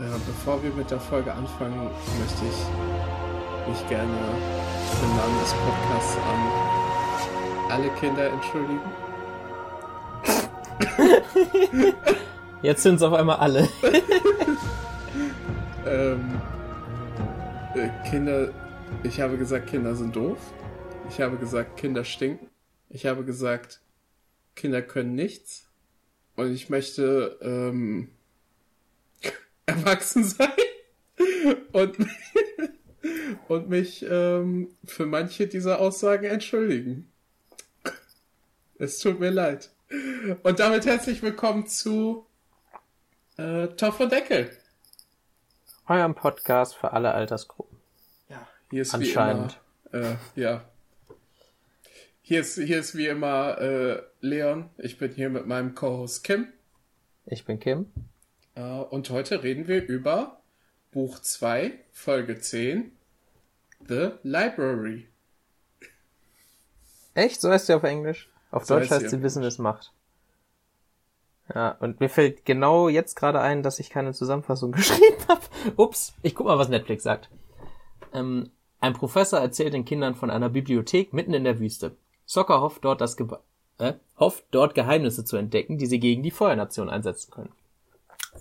Äh, bevor wir mit der Folge anfangen, möchte ich mich gerne im Namen des Podcasts an alle Kinder entschuldigen. Jetzt sind es auf einmal alle. ähm, äh, Kinder, ich habe gesagt, Kinder sind doof. Ich habe gesagt, Kinder stinken. Ich habe gesagt, Kinder können nichts. Und ich möchte ähm, erwachsen sein und, und mich ähm, für manche dieser Aussagen entschuldigen. Es tut mir leid. Und damit herzlich willkommen zu äh, Topf und Deckel. Eurem Podcast für alle Altersgruppen. Ja, hier ist Anscheinend. wie immer. Äh, ja. Hier ist, hier ist wie immer äh, Leon. Ich bin hier mit meinem Co-Host Kim. Ich bin Kim. Äh, und heute reden wir über Buch 2, Folge 10, The Library. Echt? So heißt sie auf Englisch? Auf So Deutsch heißt sie heißt sie Wissen es macht. Ja, und mir fällt genau jetzt gerade ein, dass ich keine Zusammenfassung geschrieben habe. Ups, ich guck mal, was Netflix sagt. Ähm, ein Professor erzählt den Kindern von einer Bibliothek mitten in der Wüste. Soccer hofft dort, das Geba äh, hofft dort Geheimnisse zu entdecken, die sie gegen die Feuernation einsetzen können.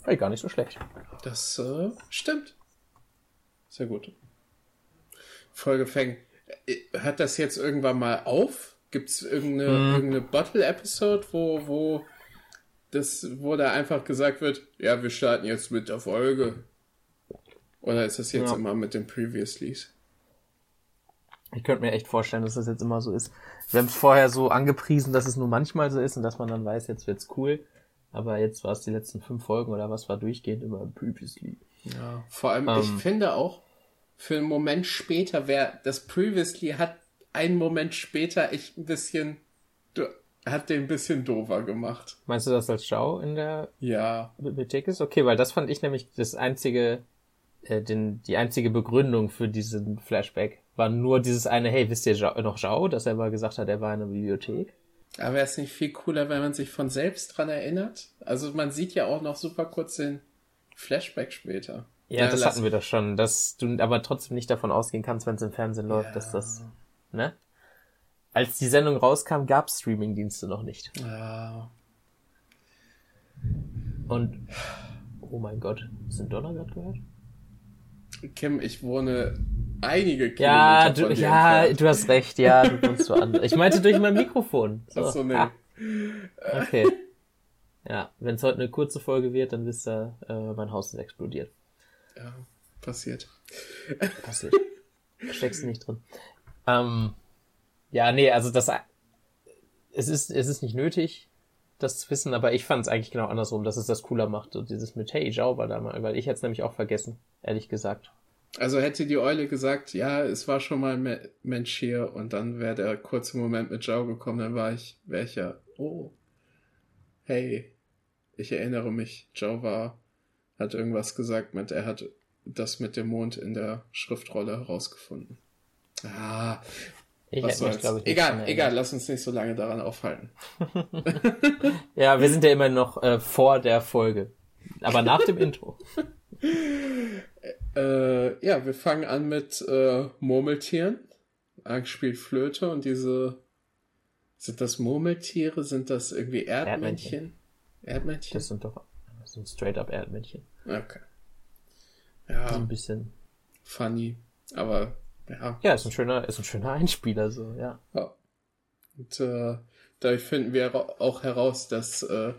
Ey, gar nicht so schlecht. Das äh, stimmt. Sehr gut. Folge fängt. Äh, Hört das jetzt irgendwann mal auf? Gibt es irgendeine, Hm. irgendeine Bottle-Episode, wo, wo das, wo da einfach gesagt wird, ja, wir starten jetzt mit der Folge? Oder ist das jetzt Ja. immer mit den Previouslys? Ich könnte mir echt vorstellen, dass das jetzt immer so ist. Wir haben es vorher so angepriesen, dass es nur manchmal so ist und dass man dann weiß, jetzt wird's cool. Aber jetzt war es die letzten fünf Folgen oder was war durchgehend immer previously. Ja, vor allem, Ähm. ich finde auch, für einen Moment später, wer das Previously hat, einen Moment später echt ein bisschen, du, hat den ein bisschen doofer gemacht. Meinst du das als Schau in der Ja, Bibliothek ist? Okay, weil das fand ich nämlich das einzige, äh, den, die einzige Begründung für diesen Flashback war nur dieses eine, hey, wisst ihr noch Schau, dass er mal gesagt hat, er war in der Bibliothek? Aber wäre es nicht viel cooler, wenn man sich von selbst dran erinnert? Also man sieht ja auch noch super kurz den Flashback später. Ja, Na, das hatten wir doch schon, dass du aber trotzdem nicht davon ausgehen kannst, wenn es im Fernsehen läuft, dass das, ne? Als die Sendung rauskam, gab es Streamingdienste noch nicht. Ja, Und, oh mein Gott, den Donner gerade gehört? Kim, ich wohne einige Kilometer Ja, du, ja, entfernt. du hast recht, ja, du wohnst an. Ich meinte durch mein Mikrofon. So, Ach so, nee. ah, okay. Ja, wenn es heute eine kurze Folge wird, dann wisst ihr, äh, mein Haus ist explodiert. Ja, passiert. Passiert. Steckst du nicht drin. Ähm, ja, nee, also das, es ist, es ist nicht nötig, das zu wissen, aber ich fand es eigentlich genau andersrum, dass es das cooler macht. So dieses mit, hey, schau mal da mal, weil ich hätte es nämlich auch vergessen, ehrlich gesagt. Also hätte die Eule gesagt, ja, es war schon mal ein Me- Mensch hier und dann wäre der kurze Moment mit Zhao gekommen, dann war ich, wäre ich ja, oh, hey, ich erinnere mich, Zhao war, hat irgendwas gesagt mit, er hat das mit dem Mond in der Schriftrolle herausgefunden. Ah, Ich was mich, ich, Egal, egal, lass uns nicht so lange daran aufhalten. Ja, wir sind ja immer noch äh, vor der Folge. Aber nach dem Intro. Äh, ja, wir fangen an mit äh, Murmeltieren. Ang spielt Flöte und diese. Sind das Murmeltiere? Sind das irgendwie Erdmännchen? Erdmännchen? Das sind doch das sind straight up Erdmännchen. Okay. So Ja, ein bisschen. funny. Aber ja. Ja, ist ein schöner, ist ein schöner Einspieler, so, ja. ja. Und äh, dadurch finden wir auch heraus, dass äh,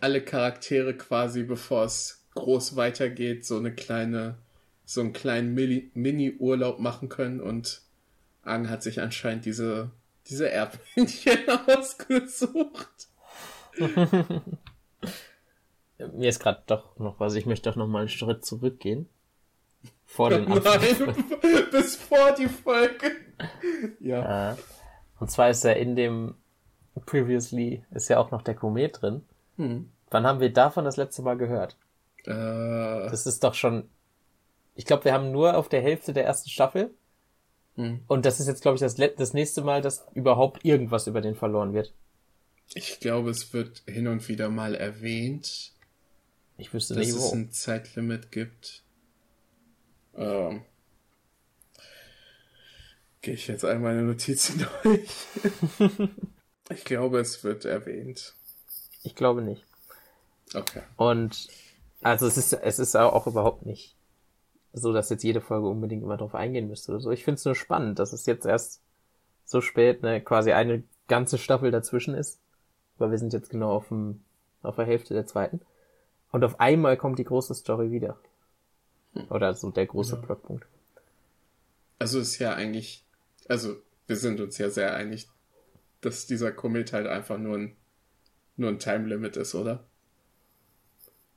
alle Charaktere quasi, bevor es groß weitergeht, so eine kleine, so einen kleinen Mini- Mini-Urlaub machen können und Ang hat sich anscheinend diese, diese Erdmännchen ausgesucht. Mir ist gerade doch noch was, ich möchte doch noch mal einen Schritt zurückgehen. Vor den Anfang. Nein, bis vor die Folge. Ja. Äh, und zwar ist ja in dem Previously ist ja auch noch der Komet drin. Hm. Wann haben wir davon das letzte Mal gehört? Äh, Das ist doch schon. Ich glaube, wir haben nur auf der Hälfte der ersten Staffel. hm. Und das ist jetzt, glaube ich, das, das nächste Mal, dass überhaupt irgendwas über den verloren wird. Ich glaube, es wird hin und wieder mal erwähnt. Ich wüsste dass nicht, es wo. ein Zeitlimit gibt. Ähm, Gehe ich jetzt all meine Notizen durch. ich glaube, es wird erwähnt. Ich glaube nicht. Okay. Und also es ist, es ist auch überhaupt nicht so, dass jetzt jede Folge unbedingt immer drauf eingehen müsste oder so. Ich finde es nur spannend, dass es jetzt erst so spät ne, quasi eine ganze Staffel dazwischen ist. Weil wir sind jetzt genau auf, dem, auf der Hälfte der zweiten. Und auf einmal kommt die große Story wieder. Oder so der große Ja. Plotpunkt. Also ist ja eigentlich, also wir sind uns ja sehr einig, dass dieser Komet halt einfach nur ein, nur ein Time Limit ist, oder?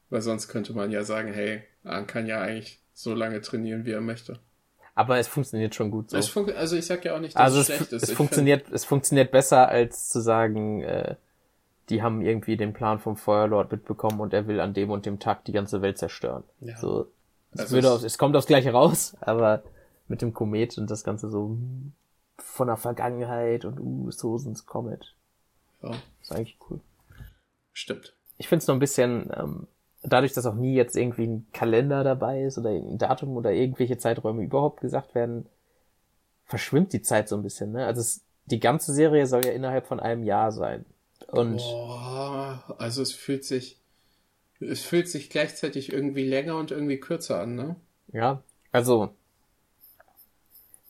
Weil sonst könnte man ja sagen, hey, Ahn kann ja eigentlich so lange trainieren, wie er möchte. Aber es funktioniert schon gut so. Fun also ich sag ja auch nicht, dass Also es schlecht ist. es Ich funktioniert, es funktioniert besser, als zu sagen, äh, die haben irgendwie den Plan vom Feuerlord mitbekommen und er will an dem und dem Tag die ganze Welt zerstören. Ja. So, Also würde es- aus, es kommt aufs Gleiche raus, aber mit dem Komet und das Ganze so von der Vergangenheit und uh, Sosens Comet. ja, ist eigentlich cool. stimmt. Ich finde es noch ein bisschen, ähm, dadurch, dass auch nie jetzt irgendwie ein Kalender dabei ist oder ein Datum oder irgendwelche Zeiträume überhaupt gesagt werden, verschwimmt die Zeit so ein bisschen. Ne? Also es, die ganze Serie soll ja innerhalb von einem Jahr sein. Und Boah, also es fühlt sich, es fühlt sich gleichzeitig irgendwie länger und irgendwie kürzer an, ne? ja, also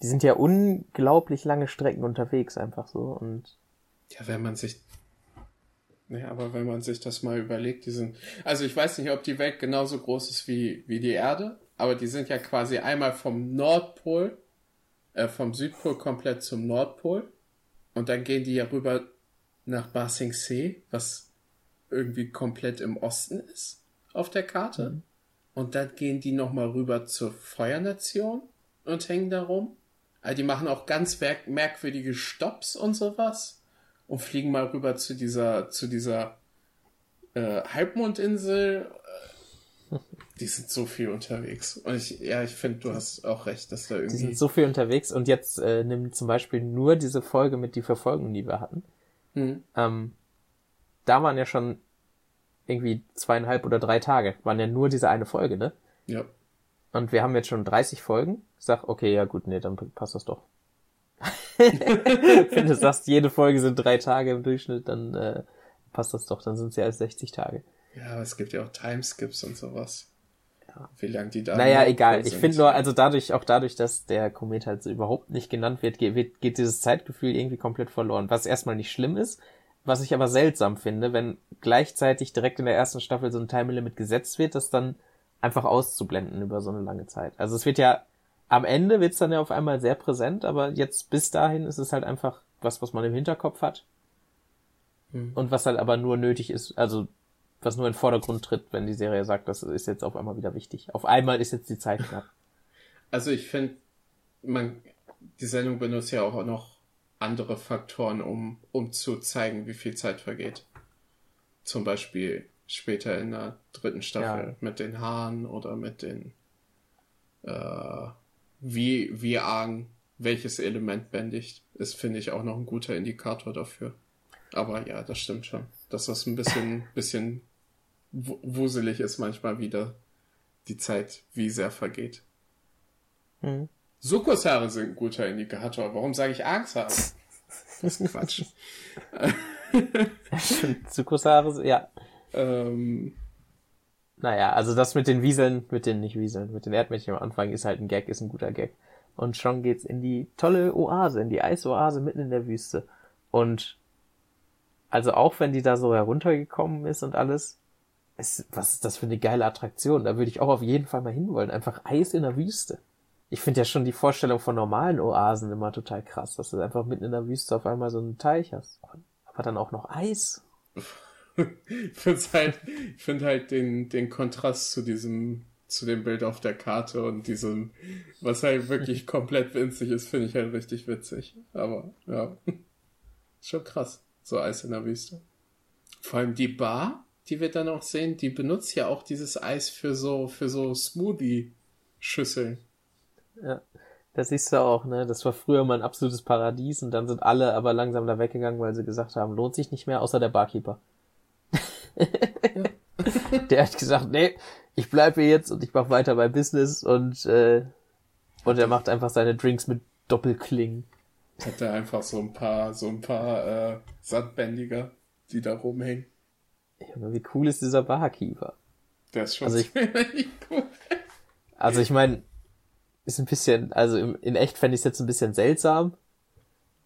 die sind ja unglaublich lange Strecken unterwegs einfach so und Ja, wenn man sich. Ja, aber wenn man sich das mal überlegt, die sind. Also ich weiß nicht, ob die Welt genauso groß ist wie, wie die Erde, aber die sind ja quasi einmal vom Nordpol, äh, vom Südpol komplett zum Nordpol. Und dann gehen die ja rüber nach Ba Sing Se, was irgendwie komplett im Osten ist auf der Karte. Und dann gehen die nochmal rüber zur Feuernation und hängen da rum. Also die machen auch ganz merk merkwürdige Stops und sowas und fliegen mal rüber zu dieser, zu dieser äh, Halbmondinsel. Äh, Die sind so viel unterwegs. Und ich, ja, ich finde, du hast auch recht, dass da die irgendwie. sind so viel unterwegs und jetzt äh, nimmt zum Beispiel nur diese Folge mit die Verfolgung, die wir hatten. Hm. Ähm, da waren ja schon irgendwie zweieinhalb oder drei Tage, waren ja nur diese eine Folge, ne? Ja. Und wir haben jetzt schon 30 Folgen. Ich sag, okay, ja gut, nee, dann passt das doch. Wenn du sagst, jede Folge sind drei Tage im Durchschnitt, dann äh, passt das doch, dann sind es ja als 60 Tage. Ja, aber es gibt ja auch Timeskips und sowas. Wie lang die da. Naja, egal. Ich finde nur, also dadurch, auch dadurch, dass der Komet halt so überhaupt nicht genannt wird, geht, wird, geht dieses Zeitgefühl irgendwie komplett verloren. Was erstmal nicht schlimm ist, was ich aber seltsam finde, wenn gleichzeitig direkt in der ersten Staffel so ein Time Limit gesetzt wird, das dann einfach auszublenden über so eine lange Zeit. Also es wird ja, am Ende wird's dann ja auf einmal sehr präsent, aber jetzt bis dahin ist es halt einfach was, was man im Hinterkopf hat. Hm. Und was halt aber nur nötig ist, also was nur in den Vordergrund tritt, wenn die Serie sagt, das ist jetzt auf einmal wieder wichtig. Auf einmal ist jetzt die Zeit knapp. Also ich finde, man, die Sendung benutzt ja auch noch andere Faktoren, um, um zu zeigen, wie viel Zeit vergeht. Zum Beispiel später in der dritten Staffel Ja. mit den Haaren oder mit den, äh, wie, wie Argen welches Element bändigt, ist, finde ich, auch noch ein guter Indikator dafür. Aber ja, das stimmt schon. Dass das ein bisschen, bisschen wu- wuselig ist manchmal wieder die Zeit, wie sehr vergeht. Mhm. Sukushaare sind ein guter Indikator. Warum sage ich Angshaare? Das ist Quatsch. Zukusare, ja. ähm, Naja, also das mit den Wieseln, mit den nicht Wieseln, mit den Erdmännchen am Anfang ist halt ein Gag, ist ein guter Gag. Und schon geht's in die tolle Oase, in die Eisoase mitten in der Wüste. Und also auch wenn die da so heruntergekommen ist und alles, ist, was ist das für eine geile Attraktion? Da würde ich auch auf jeden Fall mal hinwollen. Einfach Eis in der Wüste. Ich finde ja schon die Vorstellung von normalen Oasen immer total krass, dass du einfach mitten in der Wüste auf einmal so einen Teich hast. Aber dann auch noch Eis. ich finde halt, ich finde halt den, den Kontrast zu diesem, zu dem Bild auf der Karte und diesem, was halt wirklich komplett winzig ist, finde ich halt richtig witzig. Aber, ja. Schon krass. So Eis in der Wüste. Vor allem die Bar, die wir dann auch sehen, die benutzt ja auch dieses Eis für so, für so Smoothie-Schüsseln. Ja, das siehst du auch, ne? Das war früher mal ein absolutes Paradies und dann sind alle aber langsam da weggegangen, weil sie gesagt haben, lohnt sich nicht mehr, außer der Barkeeper. der hat gesagt, nee, ich bleibe hier jetzt und ich mache weiter mein Business und äh, und er macht einfach seine Drinks mit Doppelklingen. Hat er einfach so ein paar, so ein paar äh, Sandbändiger, die da rumhängen. Ja, wie cool ist dieser Barkeeper? Der ist schon Also ich- cool. Also ich meine, ist ein bisschen, also im, in echt fände ich es jetzt ein bisschen seltsam,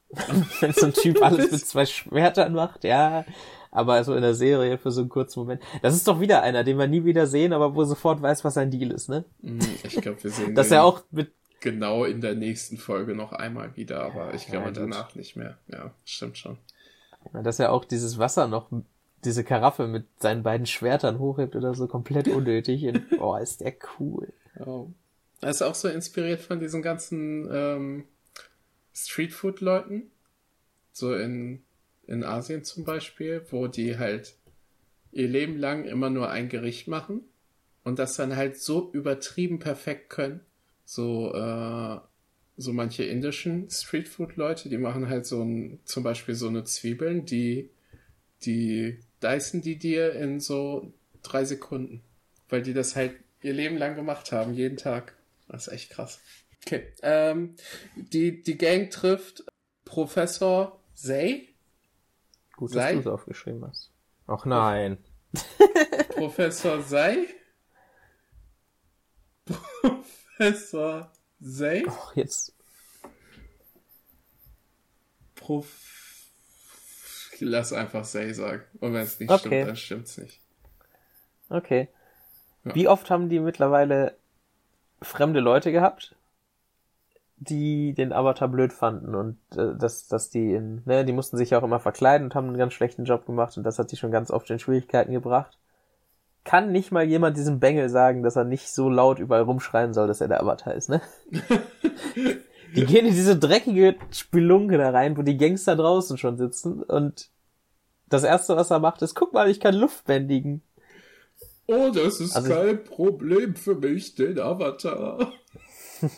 wenn so ein Typ alles mit zwei Schwertern macht, ja. Aber so in der Serie für so einen kurzen Moment. Das ist doch wieder einer, den wir nie wieder sehen, aber wo sofort weiß, was sein Deal ist, ne? Hm, Ich glaube, wir sehen Dass er auch mit, genau in der nächsten Folge noch einmal wieder, aber ich glaube Ja, danach nicht mehr. Ja, stimmt schon. dass er auch dieses Wasser noch, diese Karaffe mit seinen beiden Schwertern hochhebt oder so, komplett unnötig. Und, oh, ist der cool. Ja. Er ist auch so inspiriert von diesen ganzen ähm, Streetfood-Leuten. So in, in Asien zum Beispiel, wo die halt ihr Leben lang immer nur ein Gericht machen und das dann halt so übertrieben perfekt können. So, äh, so manche indischen Streetfood-Leute, die machen halt so ein, zum Beispiel so eine Zwiebeln, die, die dicen die dir in so drei Sekunden. Weil die das halt ihr Leben lang gemacht haben, jeden Tag. Das ist echt krass. Okay. Ähm, die, die Gang trifft Professor Zay. Gut, Sei- dass du es aufgeschrieben hast. Ach nein. Professor Zay. Professor Zay. Ach, jetzt. Prof. Lass einfach Zay sagen. Und wenn es nicht Okay. stimmt, dann stimmt's nicht. Okay. Ja. Wie oft haben die mittlerweile fremde Leute gehabt, die den Avatar blöd fanden und äh, dass, dass die in, ne, die mussten sich ja auch immer verkleiden und haben einen ganz schlechten Job gemacht und das hat die schon ganz oft in Schwierigkeiten gebracht. Kann nicht mal jemand diesem Bengel sagen, dass er nicht so laut überall rumschreien soll, dass er der Avatar ist, ne? die gehen in diese dreckige Spelunke da rein, wo die Gangster draußen schon sitzen und das erste, was er macht, ist, guck mal, ich kann Luft bändigen. Oh, das ist Also kein Problem für mich, den Avatar.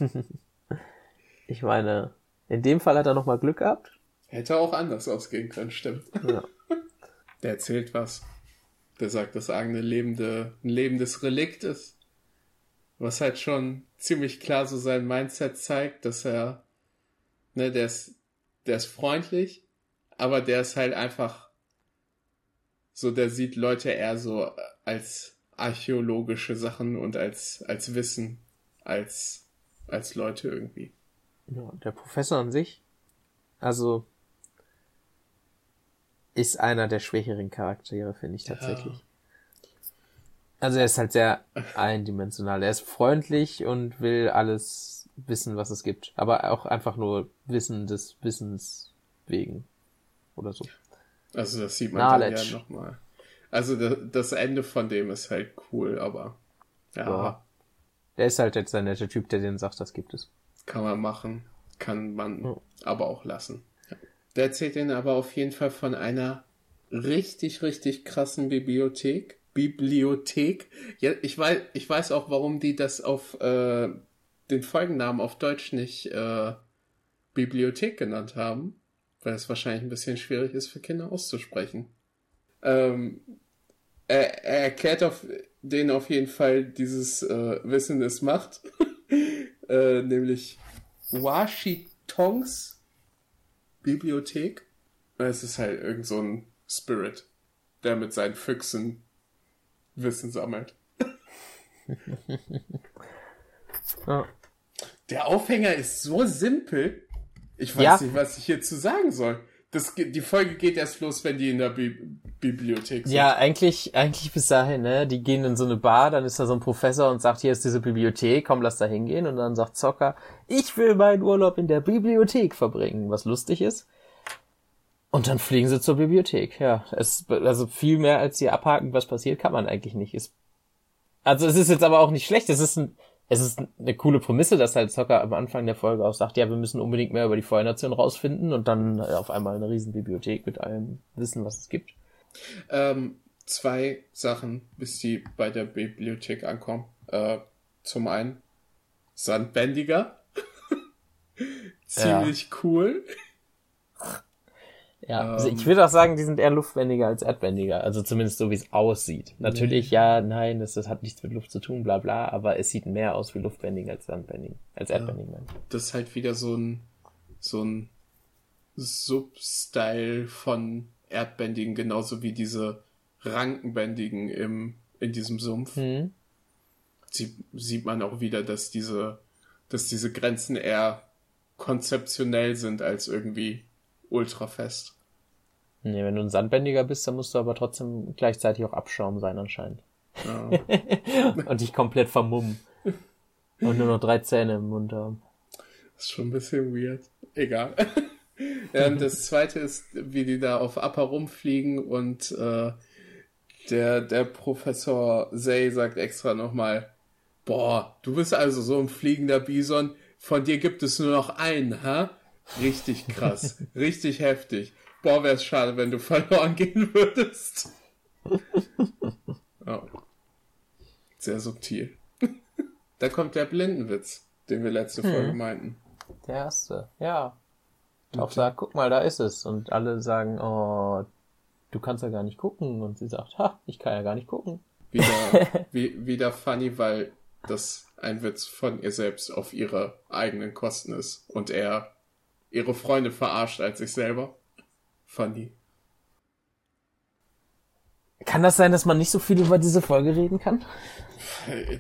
Ich meine, in dem Fall hat er nochmal Glück gehabt. Hätte auch anders ausgehen können, stimmt. Ja. Der erzählt was. Der sagt, dass Aang eine lebende, ein lebendes Relikt ist. Was halt schon ziemlich klar so sein Mindset zeigt, dass er, ne, der ist, der ist freundlich, aber der ist halt einfach so, der sieht Leute eher so als archäologische Sachen und als, als Wissen, als, als Leute irgendwie. ja. Der Professor an sich, also, ist einer der schwächeren Charaktere, finde ich tatsächlich. Also er ist halt sehr eindimensional. Er ist freundlich und will alles wissen, was es gibt. Aber auch einfach nur Wissen des Wissens wegen. Oder so. Also das sieht man dann Knowledge. ja nochmal. Also da- das Ende von dem ist halt cool, aber ja, Ja. Der ist halt jetzt der nette Typ, der denen sagt, das gibt es. kann man machen, kann man Ja. aber auch lassen. Der erzählt ihnen aber auf jeden Fall von einer richtig, richtig krassen Bibliothek. Bibliothek. Ja, ich weiß, ich weiß auch, warum die das auf äh, den Folgennamen auf Deutsch nicht äh, Bibliothek genannt haben, weil es wahrscheinlich ein bisschen schwierig ist für Kinder auszusprechen. Ähm, er, er erklärt auf denen auf jeden Fall dieses äh, Wissen ist Macht, äh, nämlich Washitongs Bibliothek. Es ist halt irgend so ein Spirit, der mit seinen Füchsen Wissen sammelt. Ja. Der Aufhänger ist so simpel. Ich weiß Ja. nicht, was ich hierzu sagen soll. Das, die Folge geht erst los, wenn die in der Bi Bibliothek sind. Ja, eigentlich, eigentlich bis dahin, ne? Die gehen in so eine Bar, dann ist da so ein Professor und sagt, hier ist diese Bibliothek, komm, lass da hingehen. Und dann sagt Zocker, ich will meinen Urlaub in der Bibliothek verbringen, was lustig ist. Und dann fliegen sie zur Bibliothek, ja. Es, also viel mehr als hier abhaken, was passiert, kann man eigentlich nicht. Es, also es ist jetzt aber auch nicht schlecht, es ist ein, es ist eine coole Prämisse, dass halt Zocker am Anfang der Folge auch sagt, ja, wir müssen unbedingt mehr über die Feuernation rausfinden und dann äh, auf einmal eine riesen Bibliothek mit allem Wissen, was es gibt. Ähm, zwei Sachen, bis die bei der Bibliothek ankommen. Äh, zum einen Sandbändiger. Ziemlich cool. Ja, ähm, also ich würde auch sagen, die sind eher luftbändiger als erdbändiger. Also zumindest so, wie es aussieht. Natürlich, ja, nein, das, das hat nichts mit Luft zu tun, bla bla, aber es sieht mehr aus wie luftbändig als sandbändig, als erdbändig. Ja, das ist halt wieder so ein, so ein Substyle von erdbändigen, genauso wie diese rankenbändigen im, in diesem Sumpf. Mhm. Sie, sieht man auch wieder, dass diese, dass diese Grenzen eher konzeptionell sind als irgendwie ultra fest. Nee, wenn du ein Sandbändiger bist, dann musst du aber trotzdem gleichzeitig auch Abschaum sein anscheinend. Ja. und dich komplett vermummen. Und nur noch drei Zähne im Mund haben. Das ist schon ein bisschen weird. Egal. ja, und das zweite ist, wie die da auf Upper rumfliegen und äh, der, der Professor Zay sagt extra nochmal, boah, du bist also so ein fliegender Bison, von dir gibt es nur noch einen, ha? Richtig krass. richtig heftig. Boah, wär's schade, wenn du verloren gehen würdest. oh. Sehr subtil. da kommt der Blindenwitz, den wir letzte hm. Folge meinten. Der erste, ja. Auch sagt, guck mal, da ist es. Und alle sagen, oh, du kannst ja gar nicht gucken. Und sie sagt, ha, ich kann ja gar nicht gucken. Wieder, wie, wieder funny, weil das ein Witz von ihr selbst auf ihre eigenen Kosten ist. Und er ihre Freunde verarscht als sich selber. Funny. Kann das sein, dass man nicht so viel über diese Folge reden kann?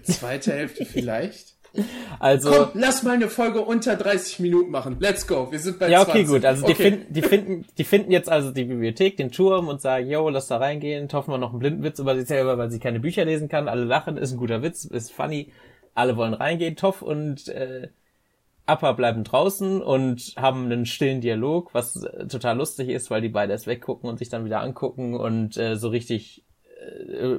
Zweite Hälfte vielleicht. Also. Komm, lass mal eine Folge unter 30 Minuten machen. Let's go. Wir sind bei Ja, okay, 20. gut. Also okay. die finden, die finden, die finden jetzt also die Bibliothek, den Turm und sagen, yo, lass da reingehen, hoffen wir noch einen Blindenwitz über sich selber, weil sie keine Bücher lesen kann. Alle lachen, ist ein guter Witz, ist funny. Alle wollen reingehen, Toff und äh, Appa bleiben draußen und haben einen stillen Dialog, was äh, total lustig ist, weil die beide erst weggucken und sich dann wieder angucken und äh, so richtig äh,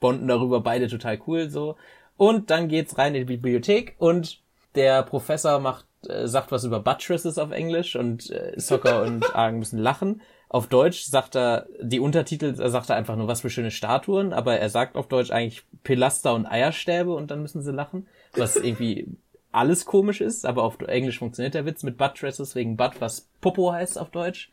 bonden darüber, beide total cool so. Und dann geht's rein in die Bibliothek und der Professor macht, äh, sagt was über Buttresses auf Englisch und äh, Soccer und Argen müssen lachen. Auf Deutsch sagt er, die Untertitel, er sagt er einfach nur, was für schöne Statuen, aber er sagt auf Deutsch eigentlich Pilaster und Eierstäbe und dann müssen sie lachen, was irgendwie alles komisch ist, aber auf Englisch funktioniert der Witz mit Buttresses wegen Butt, was Popo heißt auf Deutsch.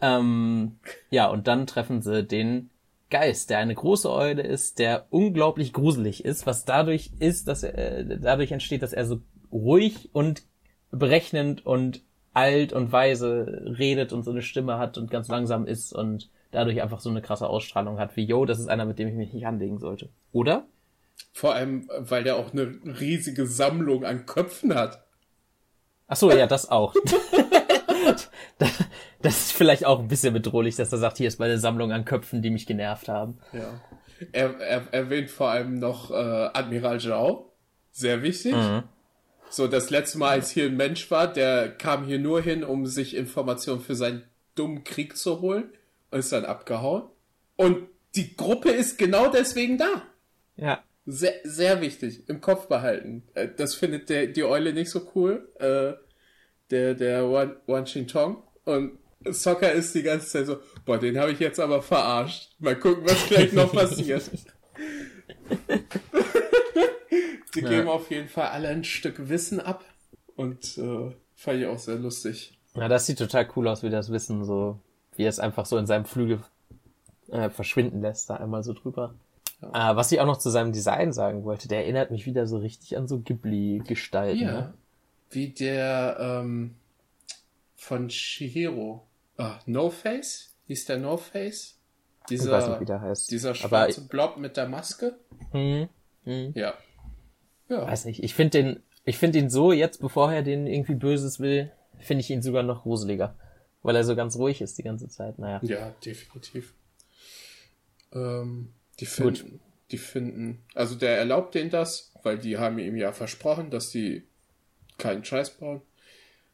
Ähm, ja, und dann treffen sie den Geist, der eine große Eule ist, der unglaublich gruselig ist, was dadurch ist, dass er, äh, dadurch entsteht, dass er so ruhig und berechnend und alt und weise redet und so eine Stimme hat und ganz langsam ist und dadurch einfach so eine krasse Ausstrahlung hat wie, yo, das ist einer, mit dem ich mich nicht anlegen sollte. Oder? Vor allem, weil der auch eine riesige Sammlung an Köpfen hat. Ach so, ja, das auch. das ist vielleicht auch ein bisschen bedrohlich, dass er sagt, hier ist meine Sammlung an Köpfen, die mich genervt haben. Ja. Er, er erwähnt vor allem noch äh, Admiral Zhao. Sehr wichtig. Mhm. So, das letzte Mal, als hier ein Mensch war, der kam hier nur hin, um sich Informationen für seinen dummen Krieg zu holen und ist dann abgehauen. Und die Gruppe ist genau deswegen da. Ja. Sehr, sehr wichtig, im Kopf behalten. Äh, das findet der, die Eule nicht so cool. Äh, der, der Wan, Wan Tong. Und Soccer ist die ganze Zeit so, boah, den habe ich jetzt aber verarscht. Mal gucken, was gleich noch passiert. die ja. geben auf jeden Fall alle ein Stück Wissen ab. Und äh, fand ich auch sehr lustig. Ja, das sieht total cool aus, wie das Wissen so, wie es einfach so in seinem Flügel äh, verschwinden lässt, da einmal so drüber. Ja. Äh, was ich auch noch zu seinem Design sagen wollte, der erinnert mich wieder so richtig an so Ghibli-Gestalten. Ja. Ne? Wie der ähm, von Shihiro. Ah, No Face? Hieß der No Face? Dieser, ich weiß nicht, wie der heißt. Dieser schwarze Aber, Blob mit der Maske? Hm, hm. Ja. ja. Weiß nicht. Ich finde den, ich finde ihn so, jetzt bevor er den irgendwie Böses will, finde ich ihn sogar noch gruseliger. Weil er so ganz ruhig ist die ganze Zeit. Naja. Ja, definitiv. Ähm, die finden, die finden, also der erlaubt denen das, weil die haben ihm ja versprochen, dass die keinen Scheiß bauen.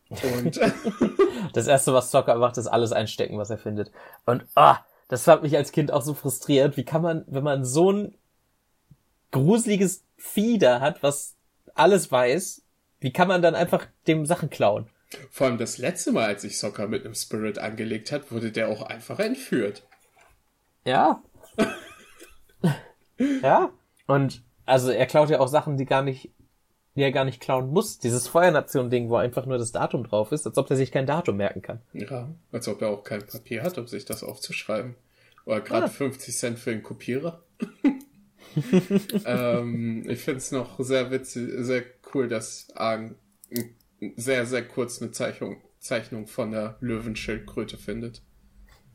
Und das erste, was Zocker macht, ist alles einstecken, was er findet. Und ah, das hat mich als Kind auch so frustriert. Wie kann man, wenn man so ein gruseliges Vieh da hat, was alles weiß, wie kann man dann einfach dem Sachen klauen? Vor allem das letzte Mal, als sich Soccer mit einem Spirit angelegt hat, wurde der auch einfach entführt. Ja. ja. Und also er klaut ja auch Sachen, die gar nicht die er gar nicht klauen muss. Dieses Feuernation-Ding, wo einfach nur das Datum drauf ist, als ob er sich kein Datum merken kann. Ja, als ob er auch kein Papier hat, um sich das aufzuschreiben. Oder gerade ah. 50 Cent für den Kopierer. ähm, ich finde es noch sehr witzig, sehr cool, dass Argen sehr, sehr kurz eine Zeichnung, Zeichnung von der Löwenschildkröte findet.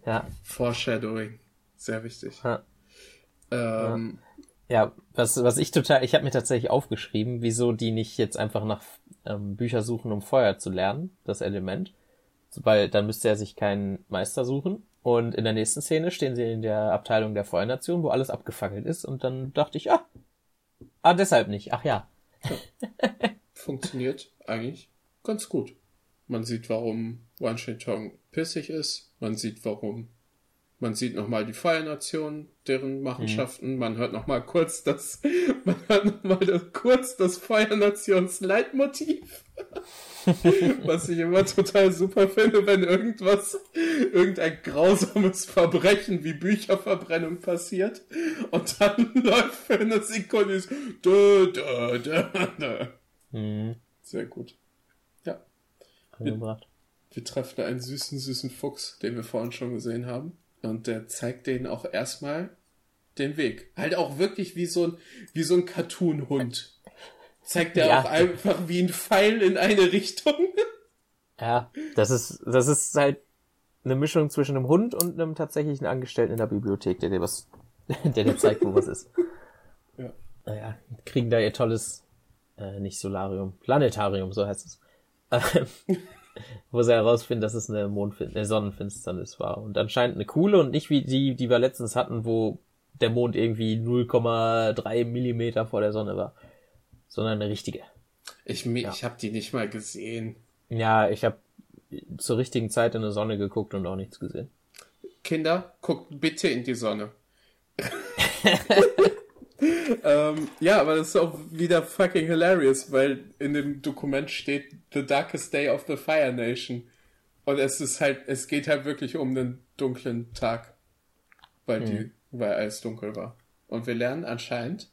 Ja. Foreshadowing. Sehr wichtig. Ja. Ähm, ja, was, was ich total, ich habe mir tatsächlich aufgeschrieben, wieso die nicht jetzt einfach nach ähm, Bücher suchen, um Feuer zu lernen, das Element. Weil dann müsste er sich keinen Meister suchen. Und in der nächsten Szene stehen sie in der Abteilung der Feuernation, wo alles abgefackelt ist. Und dann dachte ich, ah, ah deshalb nicht. Ach ja. Funktioniert eigentlich ganz gut. Man sieht, warum Wan Tong pissig ist. Man sieht, warum man sieht nochmal die Feuernation, deren Machenschaften. Mhm. Man hört nochmal kurz das, man hört nochmal das, kurz das Feuernations-Leitmotiv. Was ich immer total super finde, wenn irgendwas, irgendein grausames Verbrechen wie Bücherverbrennung passiert und dann läuft für eine Sekunde dö, dö, dö, dö. Mhm. Sehr gut. Ja. Wir, wir treffen einen süßen, süßen Fuchs, den wir vorhin schon gesehen haben. Und der zeigt denen auch erstmal den Weg. Halt auch wirklich wie so ein, wie so ein Cartoon-Hund. Zeigt er ja. auch einfach wie ein Pfeil in eine Richtung. Ja, das ist, das ist halt eine Mischung zwischen einem Hund und einem tatsächlichen Angestellten in der Bibliothek, der dir was, der dir zeigt, wo was ist. Ja. Naja, kriegen da ihr tolles, äh, nicht Solarium, Planetarium, so heißt es. wo sie herausfinden, dass es eine, Mondfin eine Sonnenfinsternis war. Und anscheinend eine coole und nicht wie die, die wir letztens hatten, wo der Mond irgendwie 0,3 Millimeter vor der Sonne war, sondern eine richtige. Ich, ja. ich habe die nicht mal gesehen. Ja, ich habe zur richtigen Zeit in die Sonne geguckt und auch nichts gesehen. Kinder, guckt bitte in die Sonne. ähm, ja, aber das ist auch wieder fucking hilarious, weil in dem Dokument steht The Darkest Day of the Fire Nation. Und es ist halt, es geht halt wirklich um den dunklen Tag, weil die, mhm. weil alles dunkel war. Und wir lernen anscheinend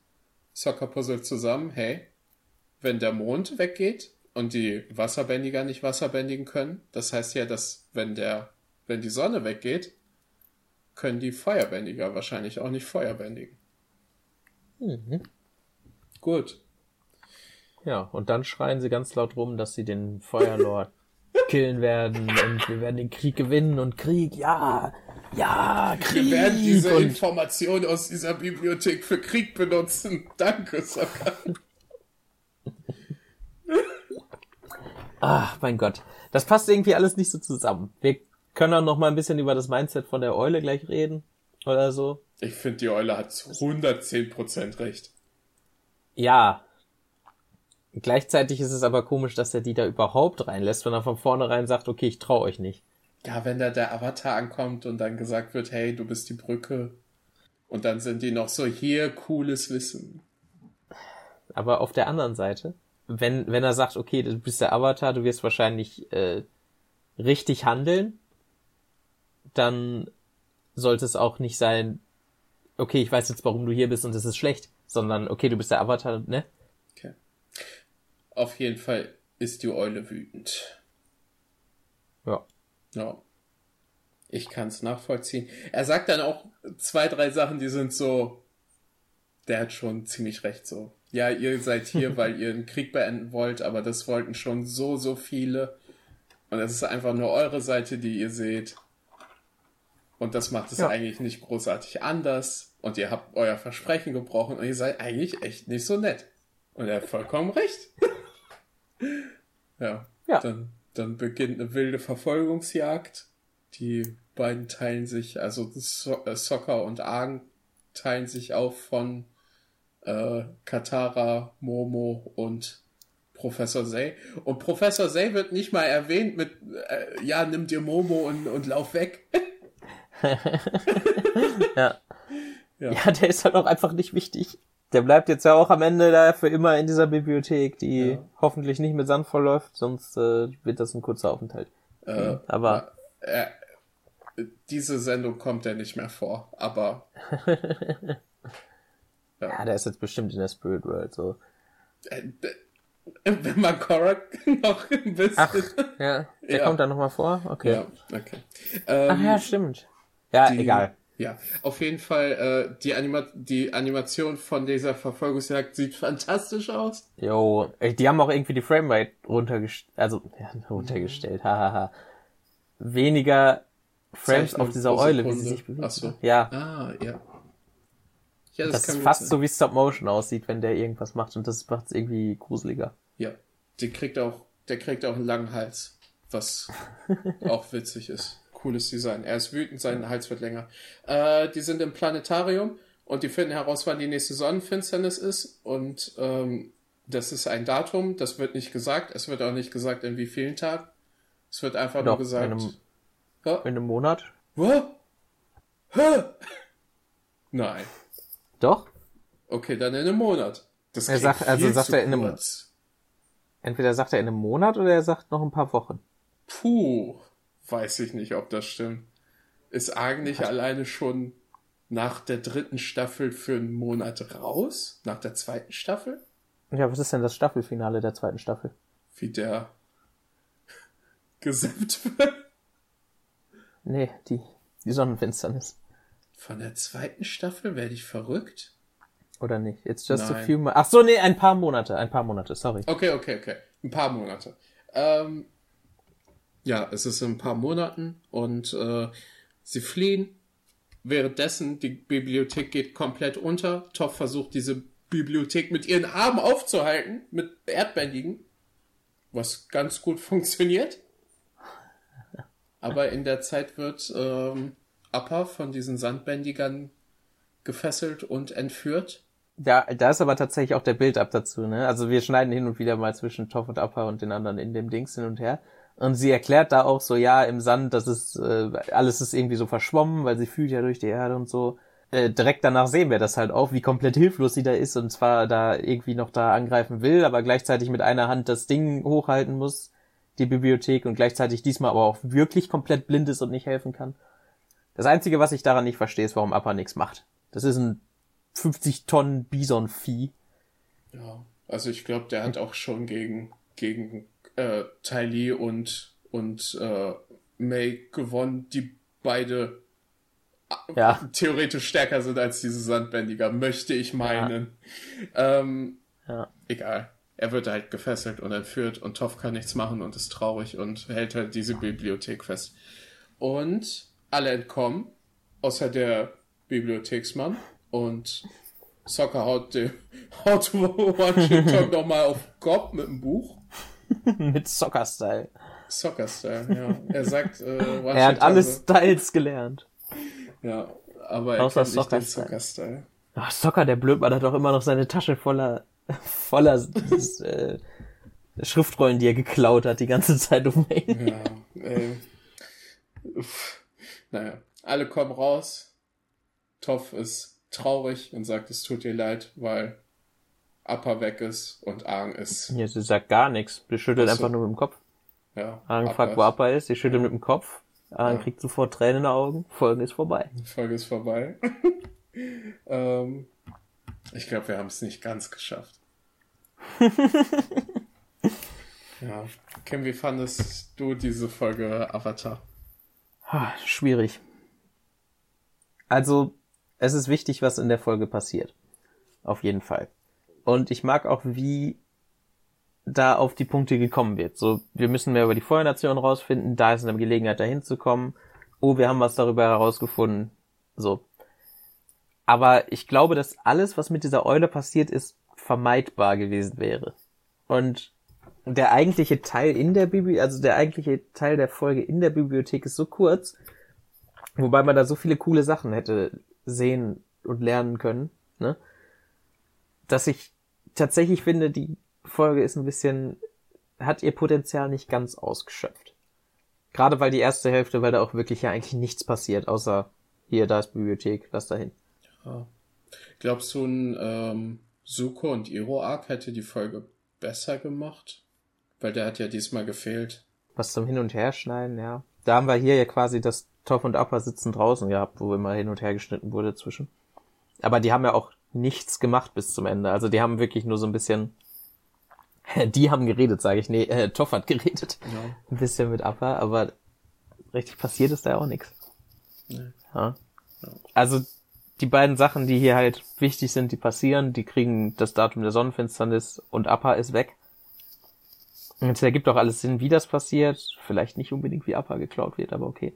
Soccer Puzzle zusammen, hey, wenn der Mond weggeht und die Wasserbändiger nicht wasserbändigen können, das heißt ja, dass wenn der, wenn die Sonne weggeht, können die Feuerbändiger wahrscheinlich auch nicht Feuerbändigen. Mhm. Gut. Ja, und dann schreien sie ganz laut rum, dass sie den Feuerlord killen werden und wir werden den Krieg gewinnen und Krieg, ja, ja, Krieg. Wir werden diese und... Information aus dieser Bibliothek für Krieg benutzen. Danke, Sokka. Ach, mein Gott. Das passt irgendwie alles nicht so zusammen. Wir können auch noch mal ein bisschen über das Mindset von der Eule gleich reden oder so. Ich finde, die Eule hat zu 110% recht. Ja. Gleichzeitig ist es aber komisch, dass er die da überhaupt reinlässt, wenn er von vornherein sagt, okay, ich traue euch nicht. Ja, wenn da der Avatar ankommt und dann gesagt wird, hey, du bist die Brücke. Und dann sind die noch so, hier, cooles Wissen. Aber auf der anderen Seite, wenn, wenn er sagt, okay, du bist der Avatar, du wirst wahrscheinlich äh, richtig handeln, dann sollte es auch nicht sein, okay, ich weiß jetzt, warum du hier bist und es ist schlecht, sondern okay, du bist der Avatar, ne? Okay. Auf jeden Fall ist die Eule wütend. Ja. Ja. Ich kann es nachvollziehen. Er sagt dann auch zwei, drei Sachen, die sind so, der hat schon ziemlich recht so. Ja, ihr seid hier, weil ihr den Krieg beenden wollt, aber das wollten schon so, so viele. Und es ist einfach nur eure Seite, die ihr seht. Und das macht es ja. eigentlich nicht großartig anders. Und ihr habt euer Versprechen gebrochen und ihr seid eigentlich echt nicht so nett. Und er hat vollkommen recht. ja. ja. Dann, dann beginnt eine wilde Verfolgungsjagd. Die beiden teilen sich, also so äh, Soccer und Argen teilen sich auf von äh, Katara, Momo und Professor Zay. Und Professor Zay wird nicht mal erwähnt mit, äh, ja, nimm dir Momo und, und lauf weg. ja. ja. Ja, der ist halt auch einfach nicht wichtig. Der bleibt jetzt ja auch am Ende da für immer in dieser Bibliothek, die ja. hoffentlich nicht mit Sand verläuft, sonst äh, wird das ein kurzer Aufenthalt. Äh, aber äh, diese Sendung kommt ja nicht mehr vor, aber ja. ja, der ist jetzt bestimmt in der Spirit World so. Äh, Wenn man Korak noch ein bisschen. Ach, ja, der Ja. kommt da nochmal vor? Okay. Ja, okay. Ähm, Ach ja, stimmt. Ja, die- egal. Ja, auf jeden Fall, äh, die, Anima die Animation von dieser Verfolgungsjagd sieht fantastisch aus. Jo, ey, die haben auch irgendwie die Framerate runtergestellt, also ja, runtergestellt, hahaha. Weniger Frames Zeichnung auf dieser Eule, wie sie sich bewegt. Ach so. Ja, Ah, ja. Ja, das, kann ist fast sein. so wie Stop Motion aussieht, wenn der irgendwas macht und das macht es irgendwie gruseliger. Ja, der kriegt auch, der kriegt auch einen langen Hals, was auch witzig ist. Cooles Design. Er ist wütend, sein Hals wird länger. Äh, die sind im Planetarium und die finden heraus, wann die nächste Sonnenfinsternis ist und ähm, das ist ein Datum, das wird nicht gesagt. Es wird auch nicht gesagt, in wie vielen Tagen. Es wird einfach nur Doch, gesagt. in einem- Hä? In einem Monat? Hä? Hä? Nein. Doch? Okay, dann in einem Monat. Das Er sagt- also sagt er in einem- kurz. Entweder sagt er in einem Monat oder er sagt noch ein paar Wochen. Puh, weiß ich nicht, ob das stimmt. Ist eigentlich alleine schon nach der dritten Staffel für einen Monat raus? Nach der zweiten Staffel? Ja, was ist denn das Staffelfinale der zweiten Staffel? Wie der gesippt wird? Nee, die, die Sonnenfinsternis. Von der zweiten Staffel werde ich verrückt? Oder nicht? It's just a Nein. few mo Ach so, nee, ein paar Monate, ein paar Monate, sorry. Okay, okay, okay. Ein paar Monate. Ähm, ja, es ist in ein paar Monaten und äh, sie fliehen. Währenddessen, die Bibliothek geht komplett unter. Toff versucht, diese Bibliothek mit ihren Armen aufzuhalten, mit Erdbändigen, was ganz gut funktioniert. Aber in der Zeit wird ähm, Appa von diesen Sandbändigern gefesselt und entführt. Da, da ist aber tatsächlich auch der Bild ab dazu, ne? Also wir schneiden hin und wieder mal zwischen Toff und Appa und den anderen in dem Dings hin und her. Und sie erklärt da auch so, ja, im Sand, das ist, äh, alles ist irgendwie so verschwommen, weil sie fühlt ja durch die Erde und so. Äh, direkt danach sehen wir das halt auch, wie komplett hilflos sie da ist und zwar da irgendwie noch da angreifen will, aber gleichzeitig mit einer Hand das Ding hochhalten muss, die Bibliothek, und gleichzeitig diesmal aber auch wirklich komplett blind ist und nicht helfen kann. Das Einzige, was ich daran nicht verstehe, ist, warum Appa nichts macht. Das ist ein 50 Tonnen Bison-Vieh. Ja, also ich glaube, der hat auch schon gegen, gegen äh, Ty Lee und, und äh, May gewonnen, die beide Ja, theoretisch stärker sind als diese Sandbändiger, möchte ich meinen. Ähm, ja. egal. Er wird halt gefesselt und entführt und Toff kann nichts machen und ist traurig und hält halt diese Bibliothek fest. Und alle entkommen, außer der Bibliotheksmann und Soccer haut, dem, haut Washington nochmal auf den Kopf mit dem Buch. Mit Soccer-Style. Soccer-Style, ja. Er sagt, äh, Washington, Er hat alle Styles gelernt. Ja, aber er Außer kennt nicht den Soccer-Style. Ach, Soccer, der Blödmann hat doch immer noch seine Tasche voller, voller äh, Schriftrollen, die er geklaut hat, die ganze Zeit umhängen. Ja, äh, uff. naja, alle kommen raus. Toff ist traurig und sagt, es tut ihr leid, weil Appa weg ist und Aang ist. Ja, sie sagt gar nichts. Sie schüttelt Ach so. einfach nur mit dem Kopf. Ja, Aang fragt, wo Appa ist. Sie schüttelt mit dem Kopf. Aang Ja. kriegt sofort Tränen in den Augen. Folge ist vorbei. Folge ist vorbei. ähm, ich glaube, wir haben es nicht ganz geschafft. ja. Kim, wie fandest du diese Folge Avatar? Schwierig. Also, es ist wichtig, was in der Folge passiert. Auf jeden Fall. Und ich mag auch, wie da auf die Punkte gekommen wird. So, wir müssen mehr über die Feuernation rausfinden, da ist eine Gelegenheit, da hinzukommen. Oh, wir haben was darüber herausgefunden. So. Aber ich glaube, dass alles, was mit dieser Eule passiert ist, vermeidbar gewesen wäre. Und der eigentliche Teil in der Bibliothek, also der eigentliche Teil der Folge in der Bibliothek ist so kurz, wobei man da so viele coole Sachen hätte sehen und lernen können, ne? Dass ich tatsächlich finde, die Folge ist ein bisschen, hat ihr Potenzial nicht ganz ausgeschöpft. Gerade weil die erste Hälfte, weil da auch wirklich ja eigentlich nichts passiert, außer hier, da ist Bibliothek, lass dahin. Ja. Glaubst du, ein ähm, Suko und Iro Arc hätte die Folge besser gemacht? Weil der hat ja diesmal gefehlt. Was zum Hin- und Herschneiden, ja. Da haben wir hier ja quasi das Toff und Upper sitzen draußen gehabt, wo immer hin und her geschnitten wurde zwischen. Aber die haben ja auch nichts gemacht bis zum Ende. Also die haben wirklich nur so ein bisschen Die haben geredet, sage ich. Nee, äh, Toff hat geredet. Ja. Ein bisschen mit Appa, aber richtig passiert ist da auch nichts. Nee. Ja. Also die beiden Sachen, die hier halt wichtig sind, die passieren, die kriegen das Datum der Sonnenfinsternis und Appa ist weg. Und es ergibt auch alles Sinn, wie das passiert. Vielleicht nicht unbedingt, wie Appa geklaut wird, aber okay.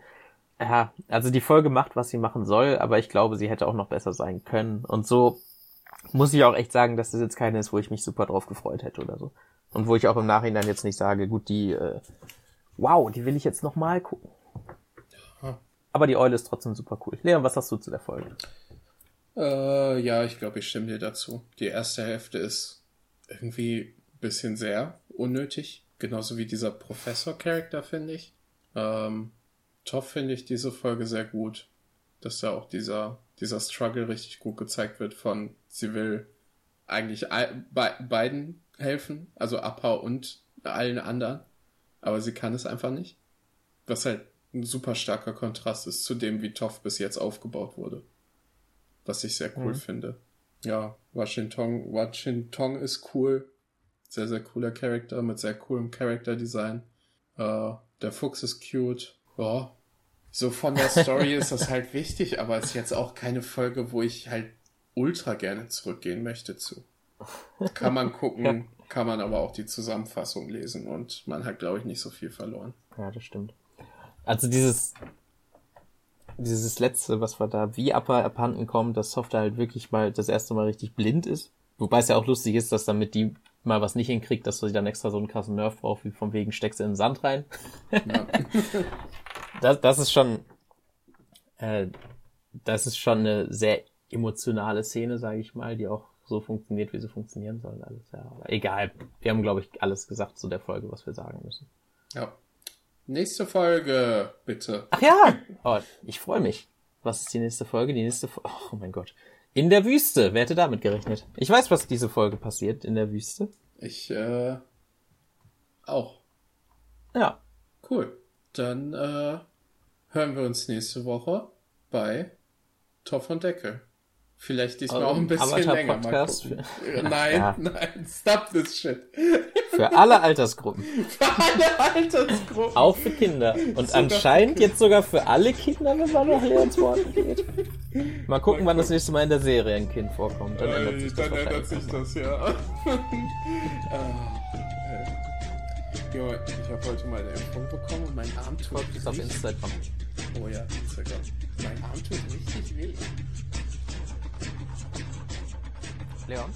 Ja, also die Folge macht, was sie machen soll, aber ich glaube, sie hätte auch noch besser sein können. Und so muss ich auch echt sagen, dass das jetzt keine ist, wo ich mich super drauf gefreut hätte oder so. Und wo ich auch im Nachhinein jetzt nicht sage, gut, die, äh, wow, die will ich jetzt nochmal gucken. Aber die Eule ist trotzdem super cool. Leon, was sagst du zu der Folge? Äh, ja, ich glaube, ich stimme dir dazu. Die erste Hälfte ist irgendwie ein bisschen sehr unnötig. Genauso wie dieser Professor-Charakter, finde ich. Ähm, Toff finde ich diese Folge sehr gut. Dass da auch dieser, dieser Struggle richtig gut gezeigt wird von, sie will eigentlich be beiden helfen, also Appa und allen anderen. Aber sie kann es einfach nicht. Was halt ein super starker Kontrast ist zu dem, wie Toff bis jetzt aufgebaut wurde. Was ich sehr cool Mhm. finde. Ja, Washington, Washington ist cool. Sehr, sehr cooler Charakter mit sehr coolem Charakterdesign. Äh, der Fuchs ist cute. Ja. So von der Story ist das halt wichtig, aber ist jetzt auch keine Folge, wo ich halt ultra gerne zurückgehen möchte zu. Kann man gucken, kann man aber auch die Zusammenfassung lesen und man hat, glaube ich, nicht so viel verloren. Ja, das stimmt. Also dieses, dieses letzte, was wir da wie Appa abhanden kommt, dass Software halt wirklich mal das erste Mal richtig blind ist. Wobei es ja auch lustig ist, dass damit die mal was nicht hinkriegt, dass sie dann extra so einen krassen Nerv braucht, wie von wegen steckst du in den Sand rein. Ja. Das, das ist schon, äh, das ist schon eine sehr emotionale Szene, sage ich mal, die auch so funktioniert, wie sie funktionieren soll. Alles, ja. Aber egal. Wir haben, glaube ich, alles gesagt zu der Folge, was wir sagen müssen. ja. Nächste Folge, bitte. Ach ja! Oh, ich freue mich. Was ist die nächste Folge? Die nächste Folge. Oh mein Gott. In der Wüste. Wer hätte damit gerechnet? Ich weiß, was diese Folge passiert in der Wüste. Ich, äh, auch. Ja. Cool. Dann, äh, hören wir uns nächste Woche bei Toff und Deckel. Vielleicht diesmal auch ein bisschen Avatar länger. Mal Podcast gucken. Äh, Nein, Ja. nein, stop this shit. Für alle Altersgruppen. Für alle Altersgruppen. Auch für Kinder. Und Sogar anscheinend für jetzt sogar für alle Kinder, wenn man nach Leons Worten geht. Mal gucken, wann das nächste Mal in der Serie ein Kind vorkommt. Dann ändert Äh, sich das dann ändert sich das, ja. ah, äh. Jo, ich habe heute meine Impfung bekommen und mein Arm tut Folgt uns auf Instagram. Oh ja, Instagram. Mein Arm tut richtig weh. Leon?